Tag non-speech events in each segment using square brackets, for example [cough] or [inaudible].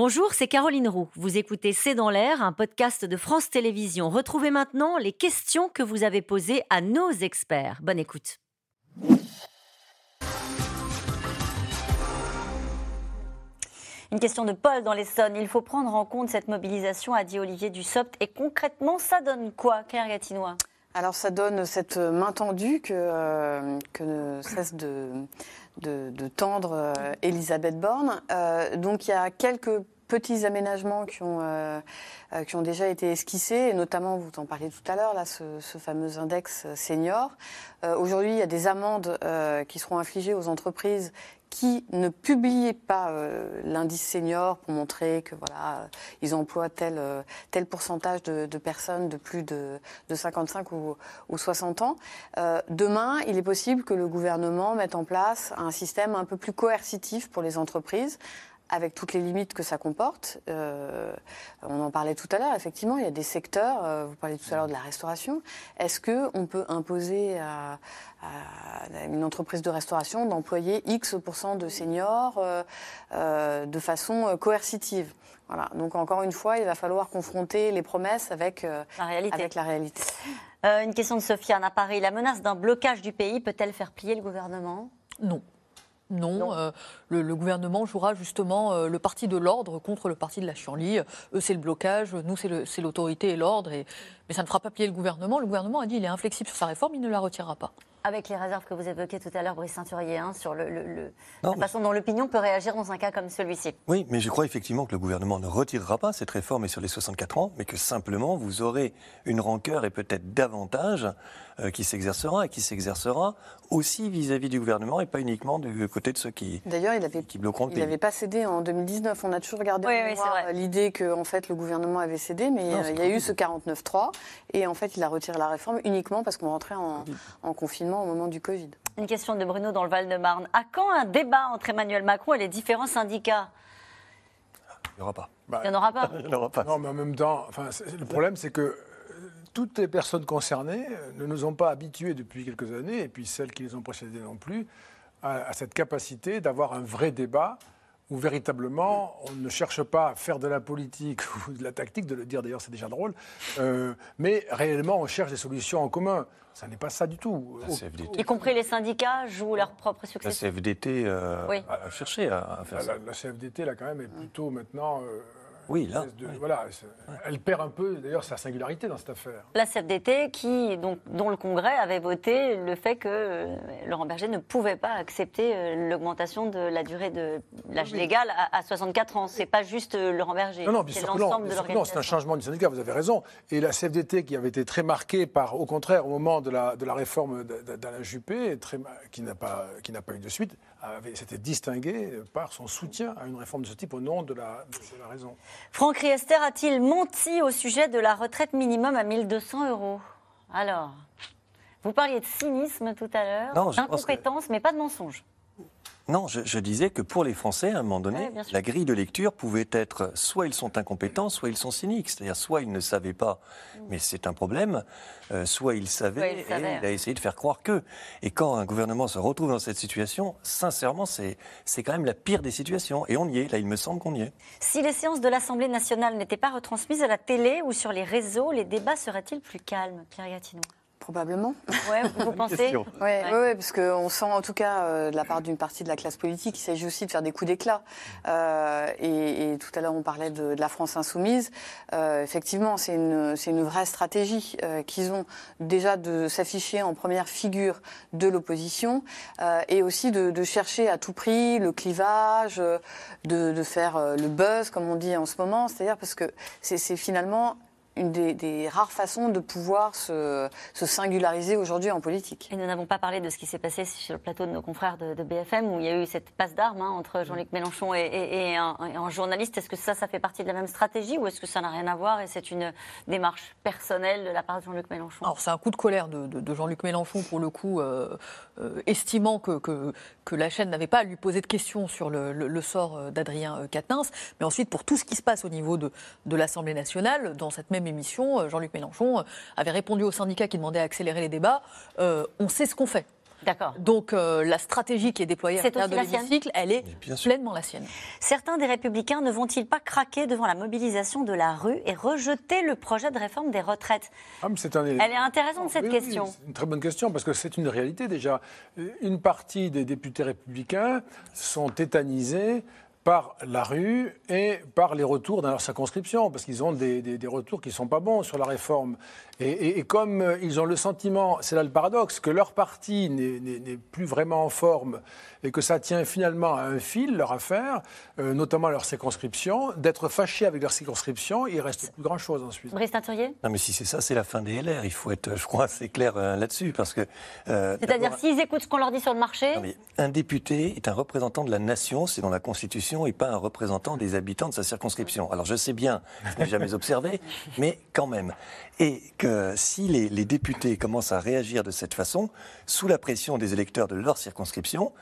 Bonjour, c'est Caroline Roux. Vous écoutez C'est dans l'air, un podcast de France Télévisions. Retrouvez maintenant les questions que vous avez posées à nos experts. Bonne écoute. Une question de Paul dans l'Essonne. Il faut prendre en compte cette mobilisation, a dit Olivier Dussopt. Et concrètement, ça donne quoi, Claire Gatinois? Alors ça donne cette main tendue que, euh, ne cesse de, de, tendre euh, Elisabeth Borne. Euh, donc il y a quelques petits aménagements qui ont, qui ont déjà été esquissés, et notamment, vous en parliez tout à l'heure, là, ce, ce, fameux index senior. Aujourd'hui, il y a des amendes qui seront infligées aux entreprises qui ne publiaient pas euh, l'indice senior pour montrer que voilà euh, ils emploient tel euh, tel pourcentage de, personnes de plus de, de 55 ou, ou, 60 ans. demain, il est possible que le gouvernement mette en place un système un peu plus coercitif pour les entreprises avec toutes les limites que ça comporte. Euh, on en parlait tout à l'heure, effectivement, il y a des secteurs, euh, vous parliez tout à l'heure de la restauration. Est-ce qu'on peut imposer à, une entreprise de restauration d'employer X% de seniors euh, de façon coercitive? Voilà. Donc encore une fois, il va falloir confronter les promesses avec la réalité. Avec la réalité. une question de Sofiane à Paris. La menace d'un blocage du pays peut-elle faire plier le gouvernement? Non. Non, euh, le, gouvernement jouera justement euh, le parti de l'ordre contre le parti de la chienlit. Eux, c'est le blocage, nous, c'est l'autorité et l'ordre. Mais ça ne fera pas plier le gouvernement. Le gouvernement a dit qu'il est inflexible sur sa réforme, il ne la retirera pas. Avec les réserves que vous évoquiez tout à l'heure, Brice Ceinturier, hein, sur le, la façon dont l'opinion peut réagir dans un cas comme celui-ci. Oui, mais je crois effectivement que le gouvernement ne retirera pas cette réforme et sur les 64 ans, mais que simplement vous aurez une rancœur et peut-être davantage euh, qui s'exercera et qui s'exercera aussi vis-à-vis du gouvernement et pas uniquement du côté de ceux qui, D'ailleurs, il avait, qui bloqueront le pays. Il n'avait pas cédé en 2019. On a toujours gardé l'idée que en fait, le gouvernement avait cédé, mais euh, il y a eu ce 49-3 et en fait, il a retiré la réforme uniquement parce qu'on rentrait en, en confinement au moment du Covid. Une question de Bruno dans le Val-de-Marne. À quand un débat entre Emmanuel Macron et les différents syndicats? Il n'y aura pas. il n'y en aura pas. [laughs] il aura pas. Non, mais en même temps, enfin, le problème, c'est que euh, toutes les personnes concernées euh, ne nous ont pas habitués depuis quelques années, et puis celles qui les ont précédées non plus, à cette capacité d'avoir un vrai débat où véritablement on ne cherche pas à faire de la politique [laughs] ou de la tactique, de le dire d'ailleurs c'est déjà drôle, euh, mais réellement on cherche des solutions en commun. Ça n'est pas ça du tout. Y compris les syndicats jouent leur propre succès. La CFDT euh, a cherché à, faire ça. La, CFDT là quand même est plutôt maintenant... Euh, oui, là. Voilà, elle perd un peu, d'ailleurs, sa singularité dans cette affaire. La CFDT, qui, donc, dont le Congrès avait voté le fait que euh, Laurent Berger ne pouvait pas accepter euh, l'augmentation de la durée de l'âge légal à, 64 ans. C'est pas juste euh, Laurent Berger. Non, non, bien sûr non. c'est un changement du syndicat, vous avez raison. Et la CFDT, qui avait été très marquée par, au contraire, au moment de la, de la réforme d'Alain Juppé, très, qui n'a pas, qui pas eu de suite, s'était distinguée par son soutien à une réforme de ce type au nom de la, de la raison. Franck Riester a-t-il menti au sujet de la retraite minimum à 1200 euros? Alors, vous parliez de cynisme tout à l'heure, d'incompétence, mais pas de mensonge. Non, je, disais que pour les Français, à un moment donné, la grille de lecture pouvait être soit ils sont incompétents, soit ils sont cyniques. C'est-à-dire soit ils ne savaient pas, mm. mais c'est un problème, euh, soit ils savaient et il a essayé de faire croire que. Et quand un gouvernement se retrouve dans cette situation, sincèrement, c'est quand même la pire des situations. Et on y est, là, il me semble qu'on y est. Si les séances de l'Assemblée nationale n'étaient pas retransmises à la télé ou sur les réseaux, les débats seraient-ils plus calmes, Pierre Gatineau? Probablement. Ouais, vous pensez Oui, ouais. ouais, parce qu'on sent en tout cas euh, de la part d'une partie de la classe politique qu'il s'agit aussi de faire des coups d'éclat. Euh, et, tout à l'heure, on parlait de, la France insoumise. Euh, effectivement, c'est une, une vraie stratégie qu'ils ont déjà de s'afficher en première figure de l'opposition et aussi de, chercher à tout prix le clivage, de, de faire le buzz, comme on dit en ce moment. C'est-à-dire parce que c'est finalement une des, rares façons de pouvoir se, singulariser aujourd'hui en politique. Et nous n'avons pas parlé de ce qui s'est passé sur le plateau de nos confrères de, BFM, où il y a eu cette passe d'armes hein, entre Jean-Luc Mélenchon et, un, journaliste. Est-ce que ça, ça fait partie de la même stratégie ou est-ce que ça n'a rien à voir et c'est une démarche personnelle de la part de Jean-Luc Mélenchon? Alors c'est un coup de colère de, Jean-Luc Mélenchon, pour le coup, euh, euh, estimant que, que, la chaîne n'avait pas à lui poser de questions sur le, sort d'Adrien Quatennens, mais ensuite pour tout ce qui se passe au niveau de, de l'Assemblée nationale, dans cette même émission, euh, Jean-Luc Mélenchon euh, avait répondu aux syndicats qui demandaient à accélérer les débats euh, on sait ce qu'on fait. D'accord. Donc la stratégie qui est déployée à l'intérieur de l'hémicycle, elle est pleinement la sienne. Certains des républicains ne vont-ils pas craquer devant la mobilisation de la rue et rejeter le projet de réforme des retraites? Ah, Elle est intéressante cette question. c'est une très bonne question parce que c'est une réalité déjà. Une partie des députés républicains sont tétanisés par la rue et par les retours dans leur circonscription, parce qu'ils ont des, des, retours qui ne sont pas bons sur la réforme. Et, comme euh, ils ont le sentiment, c'est là le paradoxe, que leur parti n'est plus vraiment en forme et que ça tient finalement à un fil, leur affaire, euh, notamment leur circonscription, d'être fâchés avec leur circonscription, il reste plus grand-chose ensuite. Brice Teinturier Non mais si c'est ça, c'est la fin des LR. Il faut être, je crois, assez clair euh, là-dessus, parce que... C'est-à-dire, s'ils écoutent ce qu'on leur dit sur le marché... un député est un représentant de la nation, c'est dans la Constitution, et pas un représentant des habitants de sa circonscription. Alors je sais bien, je n'ai jamais observé, [laughs] mais quand même. Et que si les, députés commencent à réagir de cette façon, sous la pression des électeurs de leur circonscription,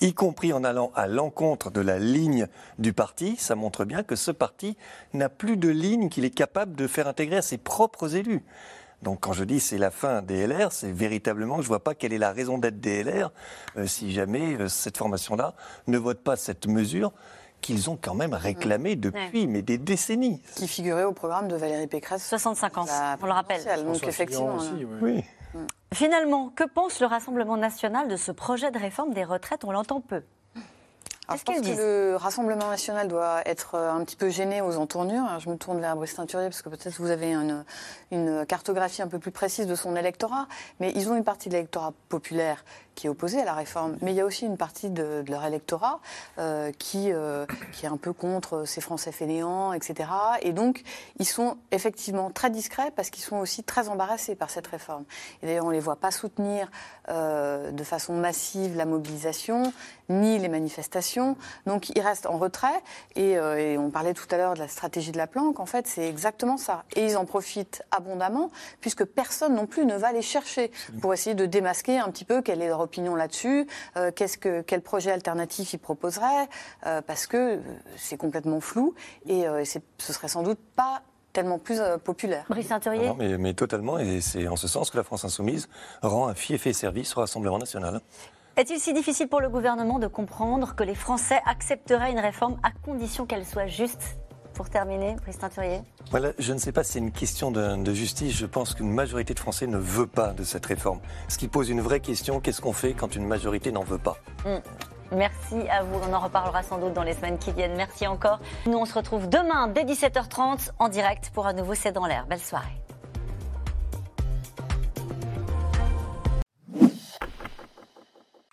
y compris en allant à l'encontre de la ligne du parti, ça montre bien que ce parti n'a plus de ligne qu'il est capable de faire intégrer à ses propres élus. Donc quand je dis c'est la fin des LR, c'est véritablement que je ne vois pas quelle est la raison d'être des LR euh, si jamais euh, cette formation-là ne vote pas cette mesure qu'ils ont quand même réclamé mm. depuis mais des décennies. Qui figurait au programme de Valérie Pécresse. 65 ans, on le rappelle. Donc effectivement. oui. Mm. Finalement, que pense le Rassemblement national de ce projet de réforme des retraites? On l'entend peu. je pense que le Rassemblement national doit être euh, un petit peu gêné aux entournures. Je me tourne vers Brice Teinturier parce que peut-être vous avez une, une, cartographie un peu plus précise de son électorat. Mais ils ont une partie de l'électorat populaire qui est opposé à la réforme. Mais il y a aussi une partie de, leur électorat euh, qui, euh, qui est un peu contre ces Français fainéants, etc. Et donc, ils sont effectivement très discrets parce qu'ils sont aussi très embarrassés par cette réforme. Et d'ailleurs, on ne les voit pas soutenir euh, de façon massive la mobilisation, ni les manifestations. Donc, ils restent en retrait. Et, et on parlait tout à l'heure de la stratégie de la planque. En fait, c'est exactement ça. Et ils en profitent abondamment, puisque personne non plus ne va les chercher pour essayer de démasquer un petit peu quelle est leur opinion là-dessus, euh, qu'est-ce que, quel projet alternatif il proposerait, euh, parce que euh, c'est complètement flou et ce serait sans doute pas tellement plus populaire. Brice Teinturier mais, mais, totalement, et c'est en ce sens que la France Insoumise rend un fief et service au Rassemblement national. Est-il si difficile pour le gouvernement de comprendre que les Français accepteraient une réforme à condition qu'elle soit juste? Pour terminer, Président Turier voilà, Je ne sais pas si c'est une question de, justice. Je pense qu'une majorité de Français ne veut pas de cette réforme. Ce qui pose une vraie question, qu'est-ce qu'on fait quand une majorité n'en veut pas? Hmm. Merci à vous. On en reparlera sans doute dans les semaines qui viennent. Merci encore. Nous, on se retrouve demain dès 17h30 en direct pour un nouveau C'est dans l'air. Belle soirée.